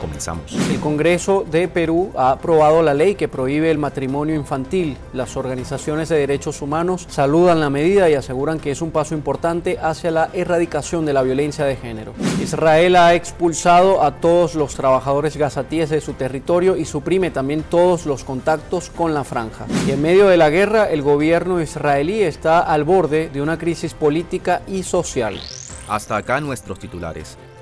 Comenzamos. El Congreso de Perú ha aprobado la ley que prohíbe el matrimonio infantil. Las organizaciones de derechos humanos saludan la medida y aseguran que es un paso importante hacia la erradicación de la violencia de género. Israel ha expulsado a todos los trabajadores gazatíes de su territorio y suprime también todos los contactos con la franja. Y en medio de la guerra, el gobierno israelí está al borde de una crisis política y social. Hasta acá nuestros titulares.